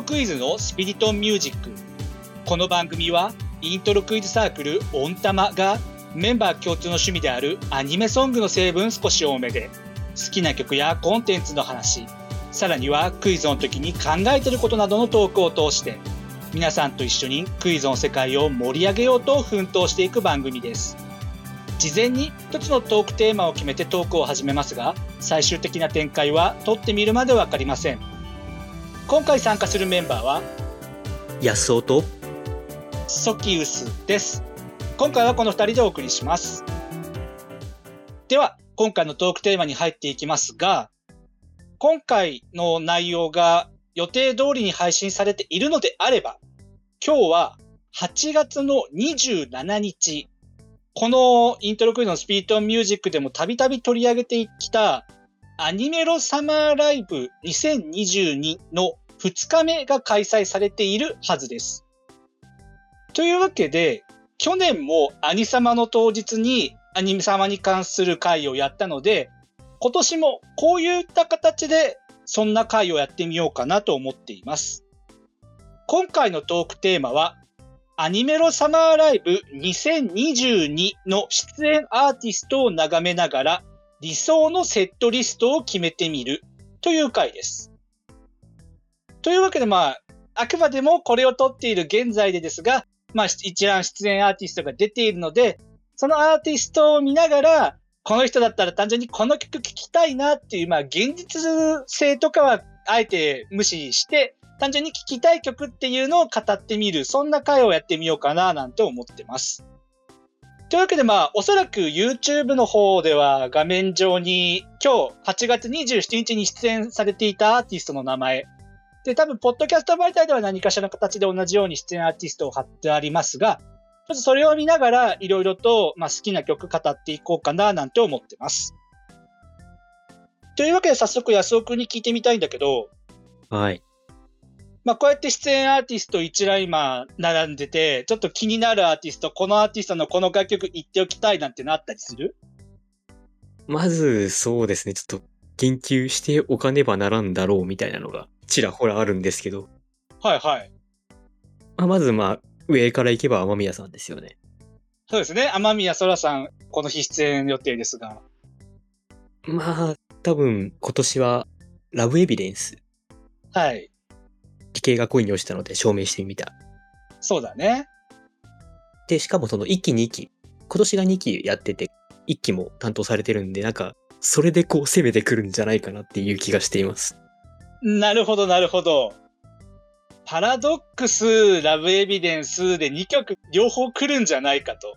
ロクイズのスピリトンミュージック。この番組はイントロクイズサークルオンタマがメンバー共通の趣味であるアニメソングの成分少し多めで好きな曲やコンテンツの話、さらにはクイズの時に考えてることなどのトークを通して皆さんと一緒にクイズの世界を盛り上げようと奮闘していく番組です。事前に一つのトークテーマを決めてトークを始めますが最終的な展開は撮ってみるまで分かりません。今回参加するメンバーは安尾とソキウスです。今回はこの2人でお送りします。では今回のトークテーマに入っていきますが今回の内容が予定通りに配信されているのであれば今日は8月の27日このイントロクイズのスピートミュージックでもたびたび取り上げてきたアニメロサマーライブ2022の2日目が開催されているはずです。というわけで、去年もアニサマの当日にアニメ様に関する会をやったので、今年もこういった形でそんな会をやってみようかなと思っています。今回のトークテーマは、アニメロサマーライブ2022の出演アーティストを眺めながら理想のセットリストを決めてみるという回です。というわけで、まあ、あくまでもこれを撮っている現在でですが、まあ、一覧出演アーティストが出ているので、そのアーティストを見ながら、この人だったら単純にこの曲聴きたいなっていう、まあ、現実性とかはあえて無視して、単純に聴きたい曲っていうのを語ってみる、そんな回をやってみようかななんて思ってます。というわけでまあ、おそらく YouTube の方では画面上に今日8月27日に出演されていたアーティストの名前、で、多分、ポッドキャスト媒体では何かしらの形で同じように出演アーティストを貼ってありますが、ちょっとそれを見ながら、いろいろと、まあ、好きな曲語っていこうかな、なんて思ってます。というわけで、早速、安尾くんに聞いてみたいんだけど、はい。まあ、こうやって出演アーティスト一覧今並んでて、ちょっと気になるアーティスト、このアーティストのこの楽曲言っておきたいなんてのあったりする？まず、そうですね。ちょっと研究しておかねばならんだろうみたいなのがちらほらあるんですけど。はいはい。まあ、まずまあ、上から行けば雨宮さんですよね。そうですね。雨宮空さん、この日出演予定ですが。まあ、多分今年はラブエビデンス。はい。理系が恋に落ちたので証明してみた。そうだね。で、しかもその1期2期、今年が2期やってて、1期も担当されてるんで、なんか、それでこう攻めてくるんじゃないかなっていう気がしています。なるほど、なるほど。パラドックス、ラブエビデンスで2曲両方来るんじゃないかと。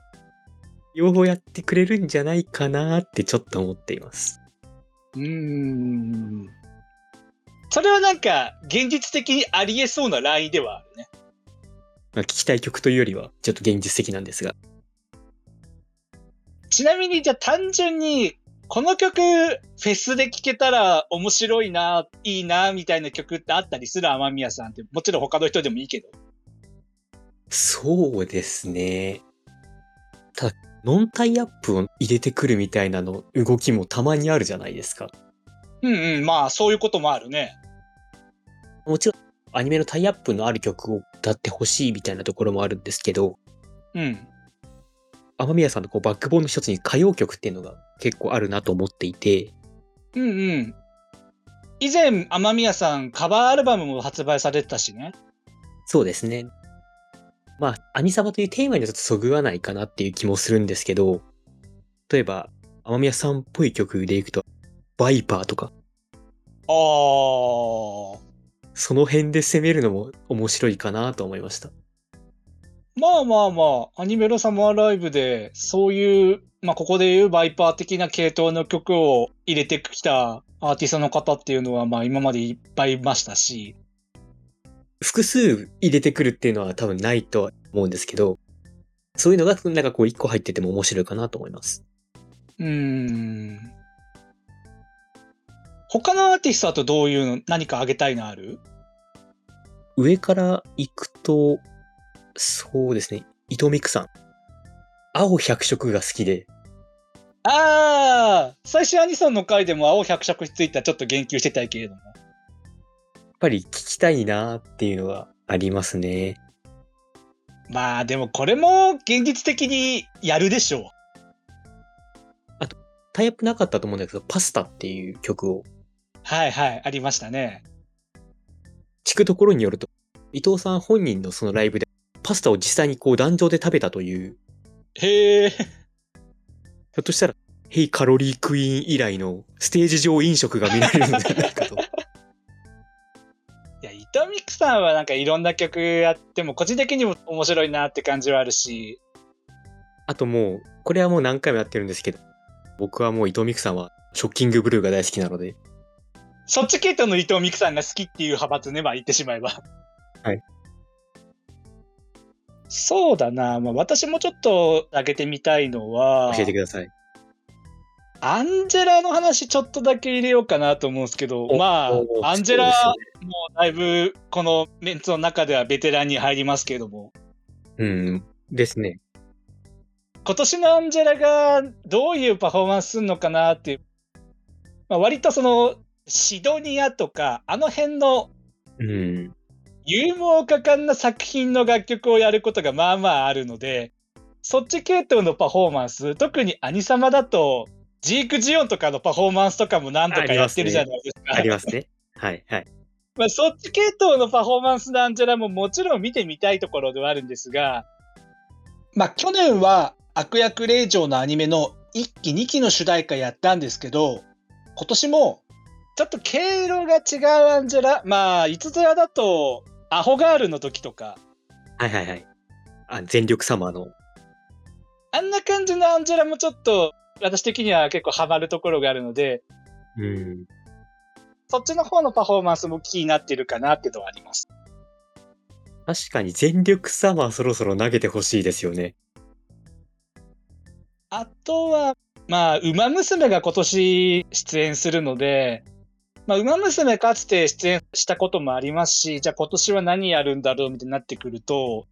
両方やってくれるんじゃないかなってちょっと思っています。うーん。それはなんか、現実的にありえそうなラインではあるね。まあ、聞きたい曲というよりは、ちょっと現実的なんですが。ちなみに、じゃあ単純にこの曲、フェスで聴けたら面白いな、いいな、みたいな曲ってあったりする雨宮さんって、もちろん他の人でもいいけど。そうですね。ただ、ノンタイアップを入れてくるみたいなの動きもたまにあるじゃないですか。うんうん、まあそういうこともあるね。もちろん、アニメのタイアップのある曲を歌ってほしいみたいなところもあるんですけど、うん。雨宮さんのこうバックボーンの一つに歌謡曲っていうのが結構あるなと思っていて。うんうん。以前、雨宮さんカバーアルバムも発売されてたしね。そうですね。まあ、アニサバというテーマにはちょっとそぐわないかなっていう気もするんですけど、例えば、雨宮さんっぽい曲でいくと、バイパーとか。ああ。その辺で攻めるのも面白いかなと思いました。まあまあまあ、アニメロサマーライブで、そういう、まあここでいうバイパー的な系統の曲を入れてきたアーティストの方っていうのは、まあ今までいっぱいいましたし。複数入れてくるっていうのは多分ないとは思うんですけど、そういうのがなんかこう一個入ってても面白いかなと思います。うーん。他のアーティストだとどういうの、何かあげたいのある？上から行くと、そうですね。伊藤美久さん。青百色が好きで。ああ最初アニソンの回でも青百色についてはちょっと言及してたけれども。やっぱり聞きたいなっていうのがありますね。まあでもこれも現実的にやるでしょう。タイアップなかったと思うんだけど、パスタっていう曲をはいはい、ありましたね。聞くところによると、伊藤さん本人のそのライブでパスタを実際にこう壇上で食べたという、へえ。ひょっとしたら、ヘイカロリークイーン以来のステージ上飲食が見られるのではないかと。いや、伊藤美久さんはなんかいろんな曲やっても、個人的にも面白いなって感じはあるし、あともう、これはもう何回もやってるんですけど、僕はもう伊藤美久さんはショッキングブルーが大好きなので、そっち系統の伊藤美久さんが好きっていう派閥ね、まあ言ってしまえば。はい。そうだな、まあ私もちょっと挙げてみたいのは、教えてください。アンジェラの話ちょっとだけ入れようかなと思うんですけど、おまあお、アンジェラもうだいぶこのメンツの中ではベテランに入りますけれども、うん。ですね。今年のアンジェラがどういうパフォーマンスするのかなっていう、まあ、割とそのシドニアとかあの辺のうん。ユーモア果敢な作品の楽曲をやることがまあまああるので、そっち系統のパフォーマンス、特にアニサマだと、ジークジオンとかのパフォーマンスとかも何度かやってるじゃないですか。ありますね。はい、はい。まあ、そっち系統のパフォーマンスのアンジェラももちろん見てみたいところではあるんですが、まあ去年は悪役令嬢のアニメの1期2期の主題歌やったんですけど、今年もちょっと経路が違うアンジェラ、まあ、いつぞやだと、アホガールの時とか、はいはいはい。あ、全力サマーの。あんな感じのアンジェラもちょっと私的には結構ハマるところがあるので、うん。そっちの方のパフォーマンスも気になってるかなっていうのはあります。確かに全力サマーそろそろ投げてほしいですよね。あとは、まあ、ウマ娘が今年出演するので、まあ、ウマ娘かつて出演したこともありますし、じゃあ今年は何やるんだろうみたいになってくると、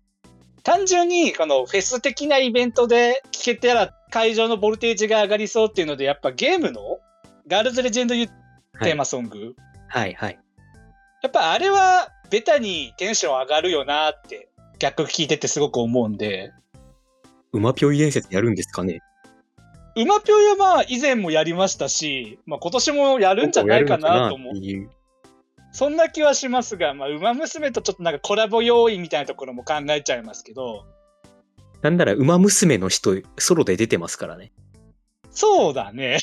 単純にこのフェス的なイベントで聴けたら会場のボルテージが上がりそうっていうので、やっぱゲームのガールズレジェンドテーマソング、はいはい。やっぱあれはベタにテンション上がるよなって逆聞いててすごく思うんで、うまぴょい伝説やるんですかねうまぴょいはまあ以前もやりましたし、まあ今年もやるんじゃないかなと思う。そんな気はしますが、まあ、ウマ娘とちょっとなんかコラボ要因みたいなところも考えちゃいますけど、なんなら、馬娘の人、ソロで出てますからね。そうだね。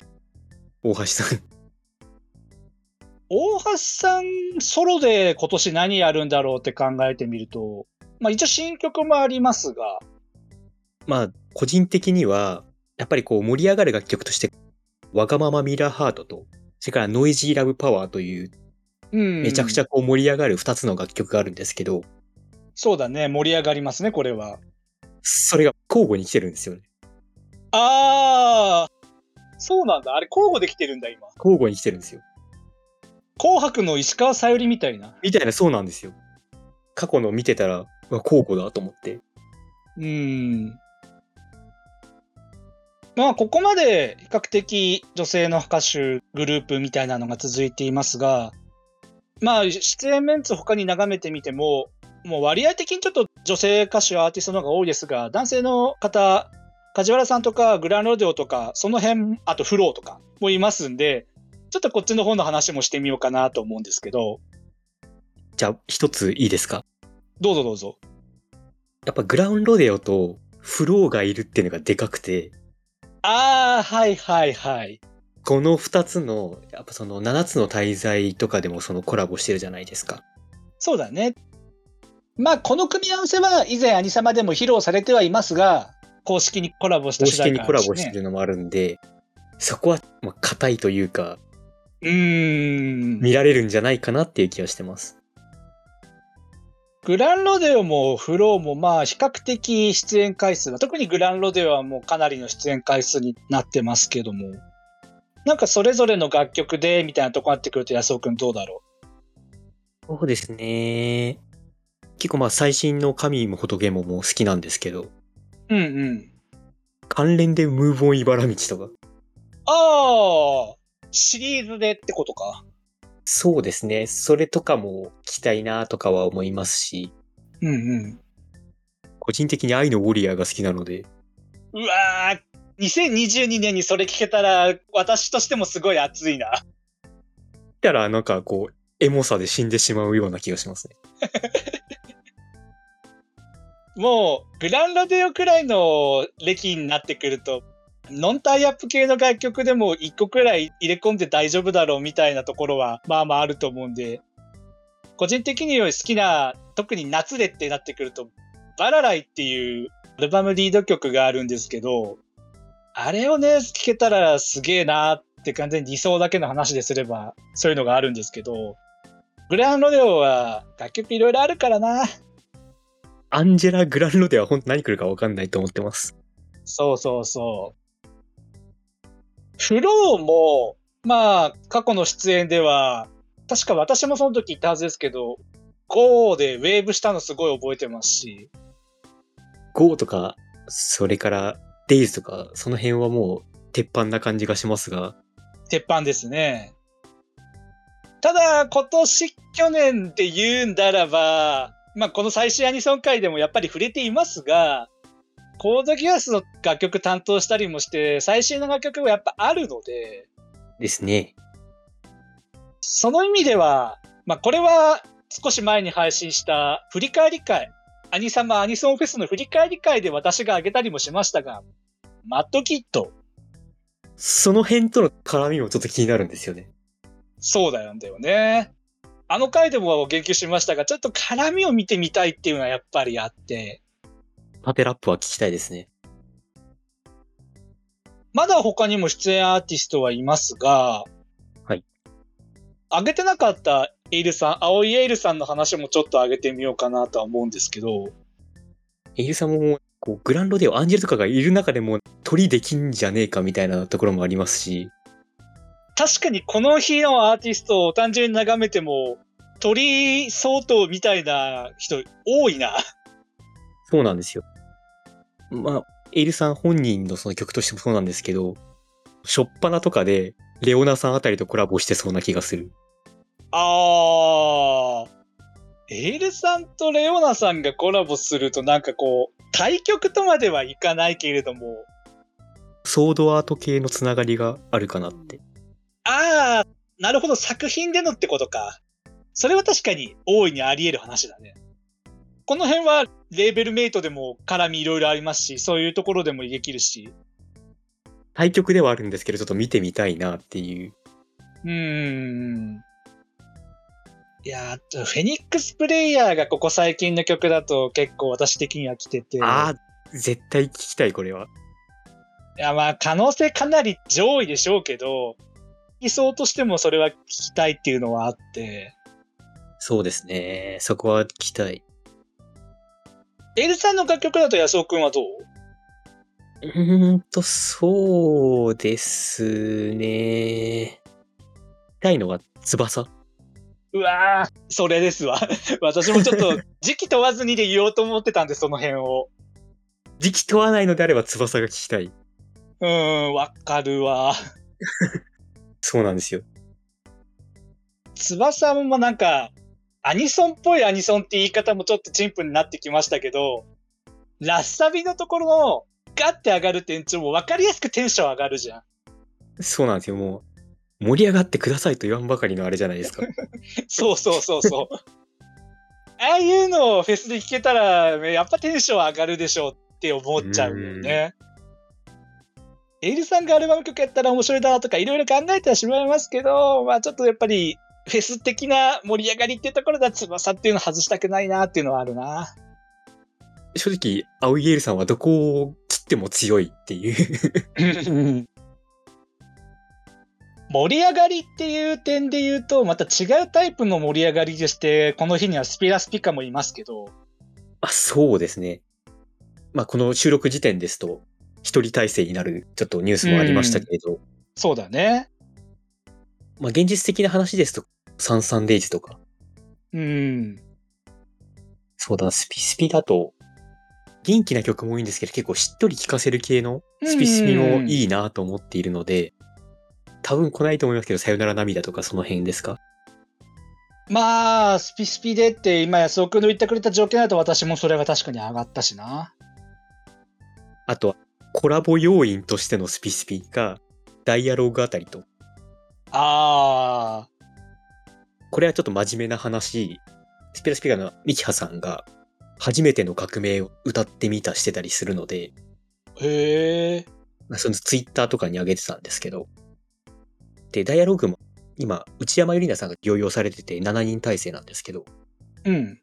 大橋さん。大橋さんソロで今年何やるんだろうって考えてみると、まあ一応新曲もありますが、まあ、個人的には、やっぱりこう盛り上がる楽曲として、わがままミラーハートと、それからノイジーラブパワーという、うん。めちゃくちゃこう盛り上がる二つの楽曲があるんですけど、そうだね。盛り上がりますね、これは。それが交互に来てるんですよね。あー、そうなんだ。あれ交互できてるんだ、今。交互に来てるんですよ。紅白の石川さゆりみたいな。みたいな、そうなんですよ。過去の見てたら、交互だと思って。うーん。まあ、ここまで比較的女性の歌手グループみたいなのが続いていますが、まあ、出演メンツ他に眺めてみても、もう割合的にちょっと女性歌手、アーティストの方が多いですが、男性の方、梶原さんとかグランロデオとか、その辺、あとフローとかもいますんで、ちょっとこっちの方の話もしてみようかなと思うんですけど、じゃあ、一ついいですか？どうぞどうぞ。やっぱグラウンロデオとフローがいるっていうのがでかくて、ああ、はいはいはい。この二つの、やっぱその七つの大罪とかでもそのコラボしてるじゃないですか。そうだね。まあ、この組み合わせは以前アニサマでも披露されてはいますが、公式にコラボした公主題式にコラボしてるのもあるんで、そこは、まあ、硬いというか、うーん。見られるんじゃないかなっていう気がしてます。グランロデオもフローもまあ比較的出演回数は、特にグランロデオはもうかなりの出演回数になってますけども、なんかそれぞれの楽曲でみたいなとこになってくると安尾くんどうだろそうですね。結構まあ最新の神も仏ももう好きなんですけど、ううんうん。関連でムーブオン茨道とか、ああ、シリーズでってことか。そうですね。それとかも聞きたいなとかは思いますし、うんうん。個人的に愛のウォリアーが好きなので、うわー、2022年にそれ聞けたら、私としてもすごい熱いな。たらなんかこう、エモさで死んでしまうような気がしますね。もう、グランロデオくらいの歴になってくると、ノンタイアップ系の楽曲でも一個くらい入れ込んで大丈夫だろうみたいなところは、まあまああると思うんで、個人的に好きな、特に夏でってなってくると、バラライっていうアルバムリード曲があるんですけど、あれをね、聴けたらすげえなって完全に理想だけの話ですれば、そういうのがあるんですけど、グランロデオは楽曲いろいろあるからな。アンジェラ・グランロデは本当何来るかわかんないと思ってます。そうそうそう。フローも、まあ、過去の出演では、確か私もその時言ったはずですけど、GO でウェーブしたのすごい覚えてますし、GO とか、それから、デイズとか、その辺はもう、鉄板な感じがしますが、鉄板ですね。ただ、今年、去年で言うんならば、まあ、この最新アニソン回でもやっぱり触れていますが、コードギアスの楽曲担当したりもして、最新の楽曲がやっぱあるので、ですね。その意味では、まあ、これは少し前に配信した振り返り会、アニサマアニソンフェスの振り返り会で私が挙げたりもしましたが、マッドキット、その辺との絡みもちょっと気になるんですよね。そうだよんだよね。あの回でも言及しましたが、ちょっと絡みを見てみたいっていうのはやっぱりあって、縦ラップは聞きたいですね。まだ他にも出演アーティストはいますが、はい。挙げてなかったエイルさん、青いエイルさんの話もちょっと挙げてみようかなとは思うんですけど、エイルさんも、こう、グランロデオ、アンジェルとかがいる中でも、鳥できんじゃねえかみたいなところもありますし、確かにこの日のアーティストを単純に眺めても、鳥相当みたいな人多いな。そうなんですよ。まあ、エイルさん本人のその曲としてもそうなんですけど、しょっぱなとかで、レオナさんあたりとコラボしてそうな気がする。あー。エールさんとレオナさんがコラボするとなんかこう、対局とまではいかないけれども、ソードアート系のつながりがあるかなって。あー、なるほど、作品でのってことか。それは確かに大いにあり得る話だね。この辺はレーベルメイトでも絡みいろいろありますし、そういうところでもできるし。対局ではあるんですけど、ちょっと見てみたいなっていう。うーん。いやー、フェニックスプレイヤーがここ最近の曲だと結構私的には来てて。ああ、絶対聞きたい、これは。いや、まあ、可能性かなり上位でしょうけど、理想としてもそれは聞きたいっていうのはあって。そうですね。そこは聞きたい。エルさんの楽曲だと安尾くんはどう？うーんと、そうですね。聞きたいのは翼？うわー、それですわ。私もちょっと時期問わずにで言おうと思ってたんで、その辺を。時期問わないのであれば翼が聞きたい。うーん、わかるわ。そうなんですよ。翼もなんか、アニソンっぽいアニソンって言い方もちょっとチンプになってきましたけど、ラッサビのところのガッて上がる転調も分かりやすくテンション上がるじゃん。そうなんですよ。もう、盛り上がってくださいと言わんばかりのあれじゃないですか。そうそうそうそう。ああいうのをフェスで聴けたら、やっぱテンション上がるでしょうって思っちゃうよね。エイルさんがアルバム曲やったら面白いだなとかいろいろ考えてはしまいますけど、まあちょっとやっぱりフェス的な盛り上がりっていうところでは翼っていうの外したくないなっていうのはあるな。正直、青井エールさんはどこを切っても強いっていう。盛り上がりっていう点で言うと、また違うタイプの盛り上がりでして、この日にはスピラスピカもいますけど、あ、そうですね。まあ、この収録時点ですと、一人体制になるちょっとニュースもありましたけれど、そうだね。まあ、現実的な話ですと、サンサンデイズとか、うん。そうだな、スピスピだと、元気な曲も多いんですけど、結構しっとり聴かせる系のスピスピもいいなと思っているので、多分来ないと思いますけど、さよなら涙とかその辺ですか？まあ、スピスピでって今安尾くんの言ってくれた条件だと私もそれが確かに上がったしな。あとは、コラボ要因としてのスピスピが、ダイアログあたりと、あこれはちょっと真面目な話、スピラスピカのミキハさんが、初めての革命を歌ってみたしてたりするので、ー、へえ。まあそのツイッターとかに上げてたんですけど、で、ダイアログも今、内山ゆりなさんが療養されてて7人体制なんですけど、うん。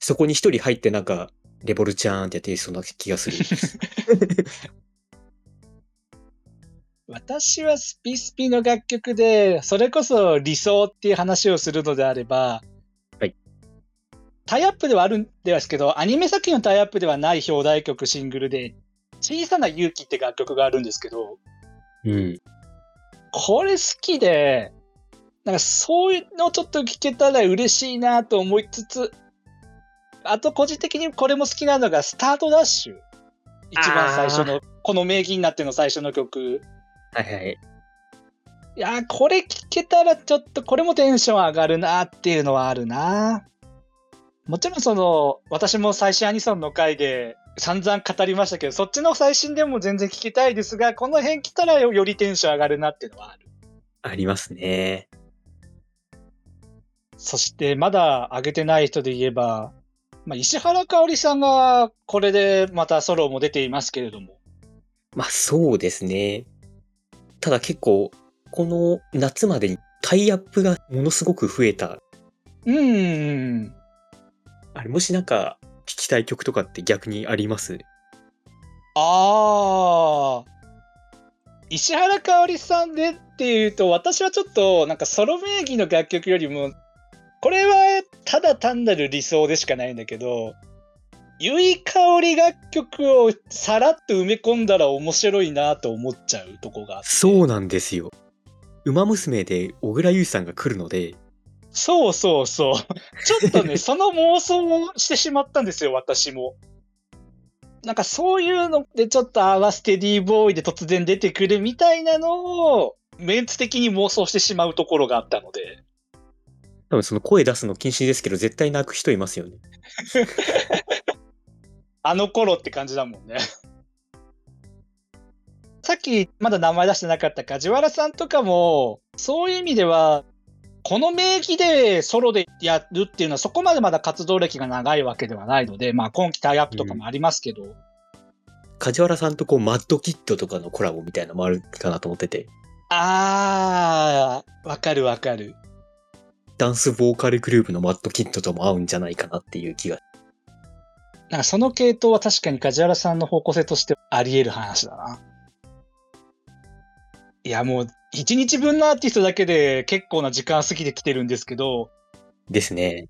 そこに一人入ってなんか、レボルちゃーんってやってそうな気がする。私はスピスピの楽曲で、それこそ理想っていう話をするのであれば、はい。タイアップではあるんですけど、アニメ作品のタイアップではない表題曲シングルで、小さな勇気って楽曲があるんですけど、うん。これ好きで、なんかそういうのをちょっと聞けたら嬉しいなと思いつつ、あと個人的にこれも好きなのがスタートダッシュ。一番最初の、この名義になっての最初の曲。はいはい。いやー、これ聞けたらちょっとこれもテンション上がるなっていうのはあるな。もちろんその、私も最新アニソンの回で散々語りましたけど、そっちの最新でも全然聞きたいですが、この辺来たらよよりテンション上がるなっていうのはある。ありますね。そしてまだ上げてない人で言えば、まあ、石原かおりさんがこれでまたソロも出ていますけれども。まあそうですね。ただ結構、この夏までにタイアップがものすごく増えた。うーん。あれ、もしなんか聞きたい曲とかって逆にあります？ああ。石原かおりさんでっていうと、私はちょっとなんかソロ名義の楽曲よりも、これはただ単なる理想でしかないんだけど、ゆいかおり楽曲をさらっと埋め込んだら面白いなと思っちゃうとこがあって。そうなんですよ。馬娘で小倉優衣さんが来るので、そうそうそう。ちょっとね、その妄想をしてしまったんですよ、私も。なんかそういうのでちょっとあわステディーボーイで突然出てくるみたいなのを、メンツ的に妄想してしまうところがあったので。多分その声出すの禁止ですけど、絶対泣く人いますよね。あの頃って感じだもんね。さっきまだ名前出してなかった梶原さんとかも、そういう意味では、この名義でソロでやるっていうのはそこまでまだ活動歴が長いわけではないので、まあ今期タイアップとかもありますけど、梶原さんとこう、マッドキッドとかのコラボみたいなのもあるかなと思ってて、あー、わかるわかる。ダンスボーカルグループのマッドキッドとも合うんじゃないかなっていう気が。なんかその系統は確かに梶原さんの方向性としてあり得る話だな。いやもう、一日分のアーティストだけで結構な時間過ぎてきてるんですけど、ですね。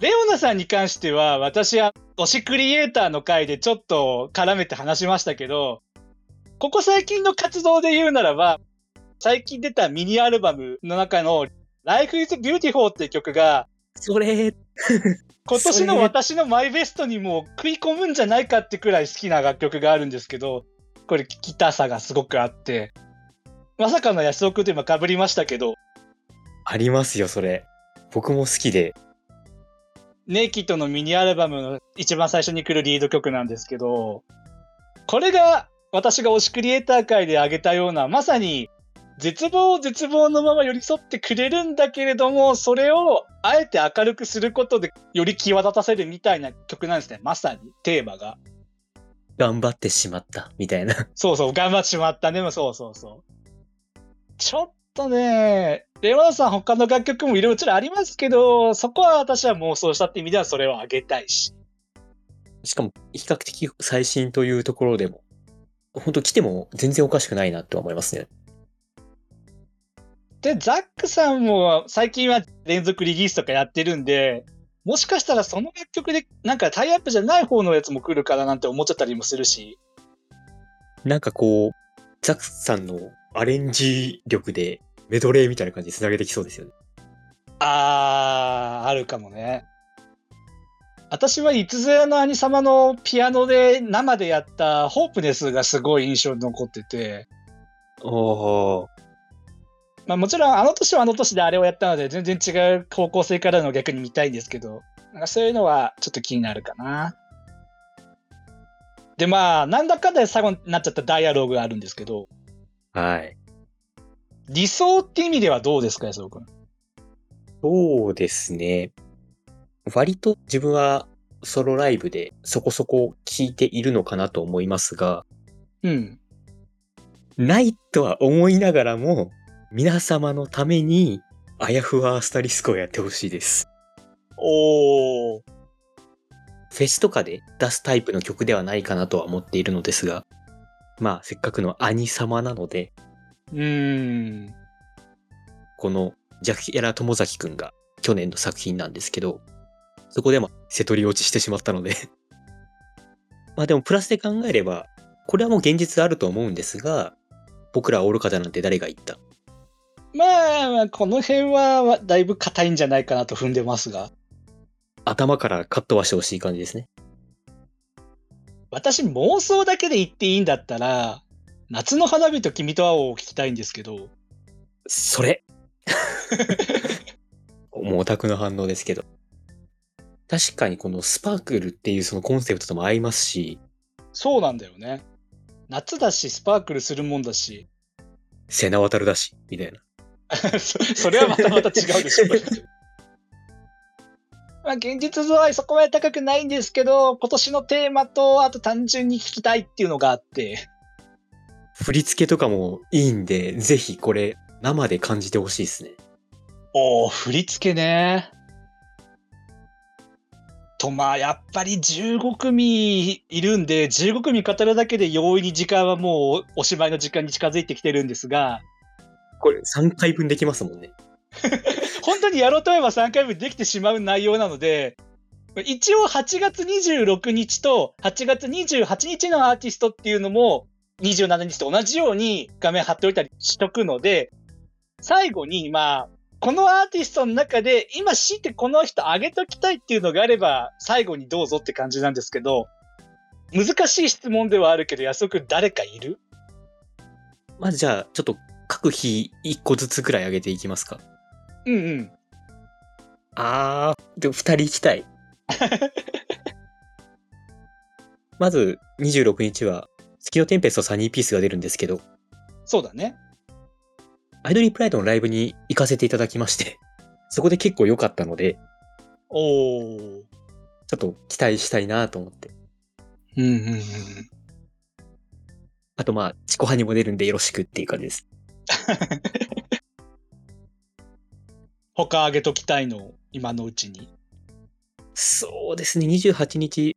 レオナさんに関しては、私は推しクリエイターの回でちょっと絡めて話しましたけど、ここ最近の活動で言うならば、最近出たミニアルバムの中の Life is Beautiful っていう曲が、それ、今年の私のマイベストにも食い込むんじゃないかってくらい好きな楽曲があるんですけど、これ聞きたさがすごくあって、まさかの安尾くんと今被りましたけど、ありますよ、それ。僕も好きで。ネイキッドのミニアルバムの一番最初に来るリード曲なんですけど、これが私が推しクリエイター界で挙げたような、まさに絶望を絶望のまま寄り添ってくれるんだけれども、それをあえて明るくすることでより際立たせるみたいな曲なんですね。まさにテーマが。頑張ってしまった、みたいな。そうそう、頑張ってしまったね。もそうそうそう。ちょっとね、レオナさん他の楽曲もいろいろありますけど、そこは私は妄想したって意味ではそれをあげたいし。しかも、比較的最新というところでも、本当来ても全然おかしくないなとは思いますね。で、ザックさんも最近は連続リリースとかやってるんで、もしかしたらその楽曲でなんかタイアップじゃない方のやつも来るかななんて思っちゃったりもするし。なんかこう、ザックさんのアレンジ力でメドレーみたいな感じで繋げてきそうですよね。あー、あるかもね。私はいつぞやの兄様のピアノで生でやったホープネスがすごい印象に残ってて、おー。まあもちろんあの年はあの年であれをやったので全然違う方向性からの逆に見たいんですけど、なんかそういうのはちょっと気になるかな。でまあ、なんだかんだで最後になっちゃったダイアログがあるんですけど、はい。理想って意味ではどうですか、安尾君。そうですね。割と自分はソロライブでそこそこ聴いているのかなと思いますが、うん。ないとは思いながらも、皆様のために、あやふわアスタリスクをやってほしいです。おー。フェスとかで出すタイプの曲ではないかなとは思っているのですが、まあ、せっかくの兄様なので、うーん。このジャキヤラ友崎くんが去年の作品なんですけど、そこでも瀬取り落ちしてしまったので。まあでもプラスで考えれば、これはもう現実あると思うんですが、僕らは愚かだなんて誰が言った？まあまあ、この辺はだいぶ硬いんじゃないかなと踏んでますが。頭からカットはしてほしい感じですね。私妄想だけで言っていいんだったら、夏の花火と君と青を聞きたいんですけど、それもうオタクの反応ですけど。確かにこのスパークルっていうそのコンセプトとも合いますし、そうなんだよね。夏だし、スパークルするもんだし、背名渡るだし、みたいな。そ それはまたまた違うでしょ。まあ現実度合いそこまで高くないんですけど、今年のテーマと、あと単純に聞きたいっていうのがあって、振り付けとかもいいんで、ぜひこれ生で感じてほしいですね。おー、振り付けね。と、まあ、やっぱり15組いるんで、15組語るだけで容易に時間はもうおしまいの時間に近づいてきてるんですが、これ3回分できますもんね。本当にやろうと思えば3回分できてしまう内容なので、一応8月26日と8月28日のアーティストっていうのも27日と同じように画面貼っておいたりしとくので、最後にまあ、このアーティストの中で今知ってこの人上げときたいっていうのがあれば最後にどうぞって感じなんですけど、難しい質問ではあるけど安尾誰かいる？まずじゃあ、ちょっと各日1個ずつくらい上げていきますか？うんうん。あー、でも2人行きたい。まず26日は月のテンペストサニーピースが出るんですけど、そうだね。アイドリープライドのライブに行かせていただきまして、そこで結構良かったので、おー。ちょっと期待したいなと思って。うんうんうん。あとまあ、チコハにも出るんでよろしくっていう感じです。他あげときたいの、今のうちに。そうですね、28日、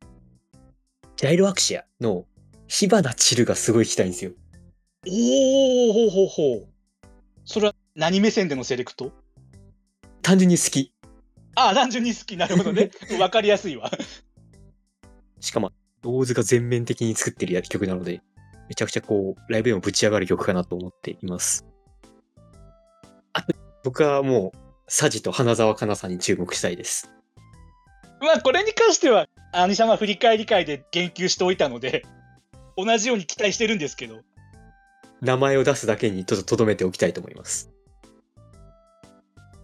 ジャイロアクシアの火花散るがすごい行きたいんですよ。おー、ほうほうほう。それは何目線でのセレクト？単純に好き。ああ、単純に好き。なるほどね。わかりやすいわ。しかも、ローズが全面的に作ってる曲なので、めちゃくちゃこう、ライブでもぶち上がる曲かなと思っています。あと、僕はもう、サジと花澤香菜さんに注目したいです。まあ、これに関しては、兄様振り返り会で言及しておいたので、同じように期待してるんですけど。名前を出すだけにちょっと留めておきたいと思います。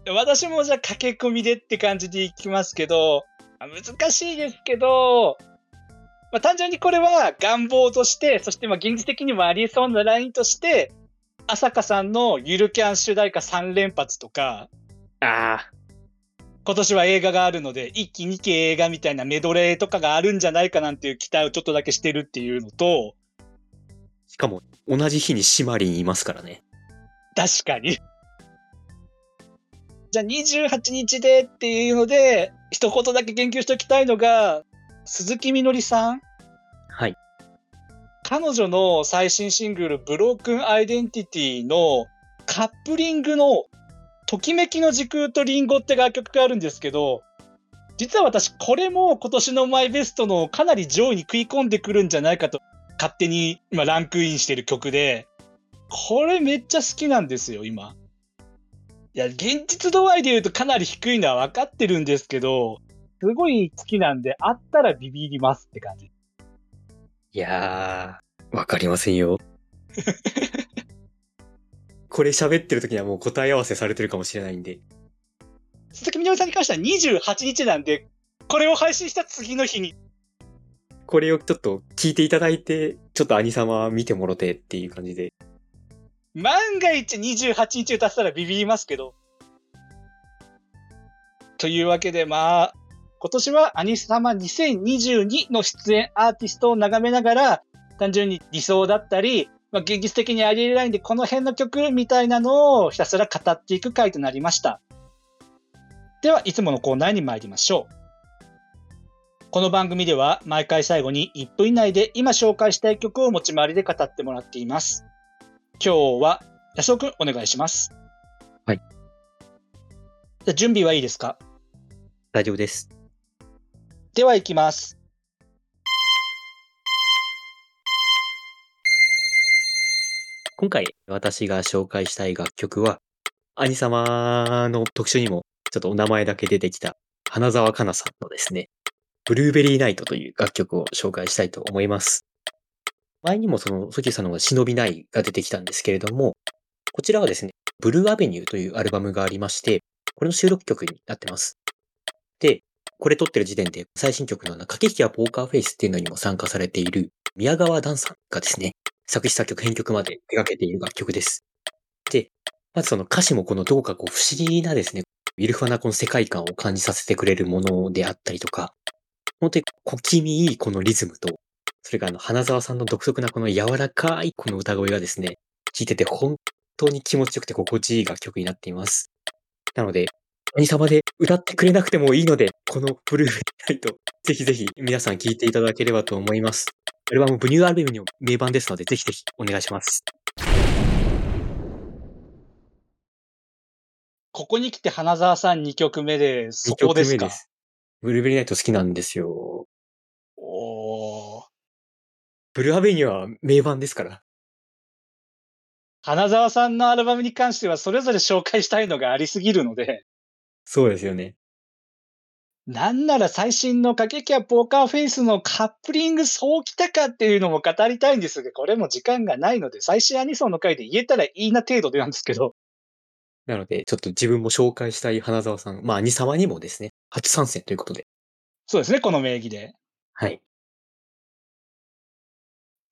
私もじゃあ駆け込みでって感じでいきますけど、あ難しいですけど、まあ、単純にこれは願望として、そしてまあ現実的にもありえそうなラインとして、朝香さんのゆるキャン主題歌3連発とか、ああ、今年は映画があるので、一期二期映画みたいなメドレーとかがあるんじゃないかなんていう期待をちょっとだけしてるっていうのと、しかも、同じ日にシマリンいますからね。確かに。じゃあ28日でっていうので、一言だけ言及しておきたいのが、鈴木みのりさん？はい。彼女の最新シングル、ブロークンアイデンティティのカップリングの、ときめきの時空とリンゴって楽曲があるんですけど、実は私、これも今年のマイベストのかなり上位に食い込んでくるんじゃないかと、勝手に今ランクインしてる曲で、これめっちゃ好きなんですよ、今。いや、現実度合いで言うとかなり低いのは分かってるんですけど、すごい好きなんで、あったらビビりますって感じ。いやー、わかりませんよ。これ喋ってる時にはもう答え合わせされてるかもしれないんで。鈴木みのりさんに関しては28日なんで、これを配信した次の日に。これをちょっと聞いていただいて、ちょっと兄様見てもろてっていう感じで。万が一28日歌ったらビビりますけど。というわけで、まあ、今年はアニ様2022の出演アーティストを眺めながら、単純に理想だったり、まあ、現実的にありえないんで、この辺の曲みたいなのをひたすら語っていく回となりました。では、いつものコーナーに参りましょう。この番組では毎回最後に1分以内で今紹介したい曲を持ち回りで語ってもらっています。今日は安尾くんお願いします。はい。じゃ準備はいいですか？大丈夫です。では行きます。今回私が紹介したい楽曲は、兄様の特集にもちょっとお名前だけ出てきた花澤香菜さんのですね、ブルーベリーナイトという楽曲を紹介したいと思います。前にもその、ソキさんの忍びないが出てきたんですけれども、こちらはですね、ブルーアベニューというアルバムがありまして、これの収録曲になってます。で、これ撮ってる時点で最新曲の駆け引きはポーカーフェイスっていうのにも参加されている宮川ダンさんがですね、作詞作曲編曲まで手掛けている楽曲です。で、まずその歌詞もこのどうかこう不思議なですね、ウィルファナこの世界観を感じさせてくれるものであったりとか、本当に小気味いいこのリズムと、それからあの、花沢さんの独特なこの柔らかいこの歌声がですね、聴いてて本当に気持ちよくて心地いい楽曲になっています。なので、何様で歌ってくれなくてもいいので、このブルーライト、ぜひぜひ皆さん聴いていただければと思います。アルバムブニューアルバムの名盤ですので、ぜひぜひお願いします。ここに来て花沢さん2曲目で、そこですか ?2 曲目です。ブルーベリーナイト好きなんですよ。おー。ブルーアベニューは名盤ですから。花沢さんのアルバムに関してはそれぞれ紹介したいのがありすぎるので。そうですよね。なんなら最新の過激やポーカーフェイスのカップリングそうきたかっていうのも語りたいんですが、これも時間がないので、最新アニソンの回で言えたらいいな程度でなんですけど。なので、ちょっと自分も紹介したい花沢さん、まあ、兄様にもですね、初参戦ということで。そうですね、この名義で。はい。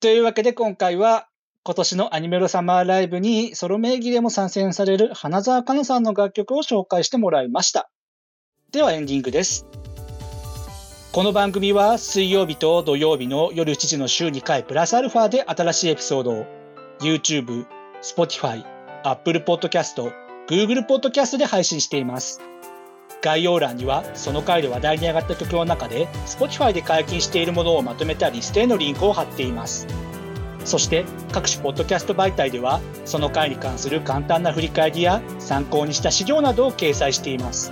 というわけで今回は、今年のアニメロサマーライブにソロ名義でも参戦される花澤香菜さんの楽曲を紹介してもらいました。ではエンディングです。この番組は水曜日と土曜日の夜7時の週2回プラスアルファで新しいエピソードを YouTube、Spotify、Apple Podcast、Google Podcast で配信しています。概要欄にはその回で話題に上がった曲の中で Spotify で解禁しているものをまとめたリストへのリンクを貼っています。そして各種ポッドキャスト媒体ではその回に関する簡単な振り返りや参考にした資料などを掲載しています。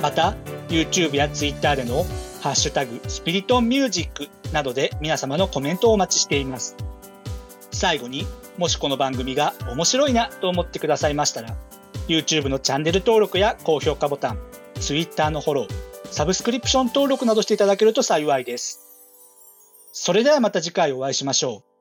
また YouTube や Twitter でのハッシュタグスピリトンミュージックなどで皆様のコメントをお待ちしています。最後にもしこの番組が面白いなと思ってくださいましたら YouTube のチャンネル登録や高評価ボタン、Twitter のフォロー、サブスクリプション登録などしていただけると幸いです。それではまた次回お会いしましょう。